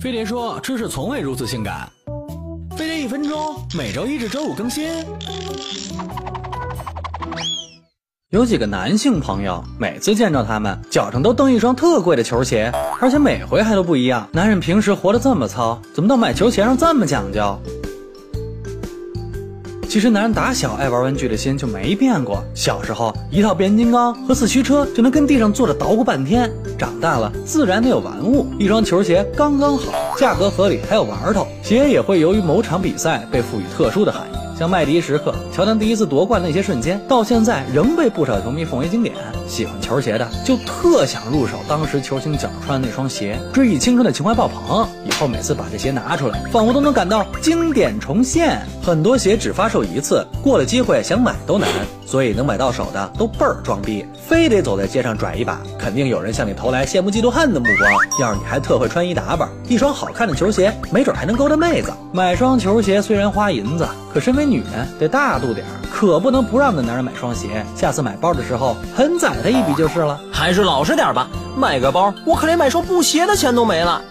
飞碟说：“知识从未如此性感。”飞碟一分钟，每周一至周五更新。有几个男性朋友，每次见着他们，脚上都蹬一双特贵的球鞋，而且每回还都不一样。男人平时活得这么糙，怎么到买球鞋上这么讲究？其实男人打小爱玩玩具的心就没变过。小时候一套变形金刚和四驱车就能跟地上坐着捣鼓半天，长大了自然得有玩物，一双球鞋刚刚好，价格合理，还有玩头。鞋也会由于某场比赛被赋予特殊的含义。像麦迪时刻、乔丹第一次夺冠那些瞬间，到现在仍被不少球迷奉为经典。喜欢球鞋的就特想入手当时球星脚穿的那双鞋，追忆青春的情怀爆棚。以后每次把这鞋拿出来，仿佛都能感到经典重现。很多鞋只发售一次，过了机会想买都难，所以能买到手的都倍儿装逼，非得走在街上拽一把，肯定有人向你投来羡慕嫉妒恨的目光。要是你还特会穿衣打扮，一双好看的球鞋，没准还能勾搭妹子。买双球鞋虽然花银子，可身为女人得大度点儿，可不能不让那男人买双鞋。下次买包的时候，狠宰他一笔就是了。还是老实点吧，买个包，我可连买双布鞋的钱都没了。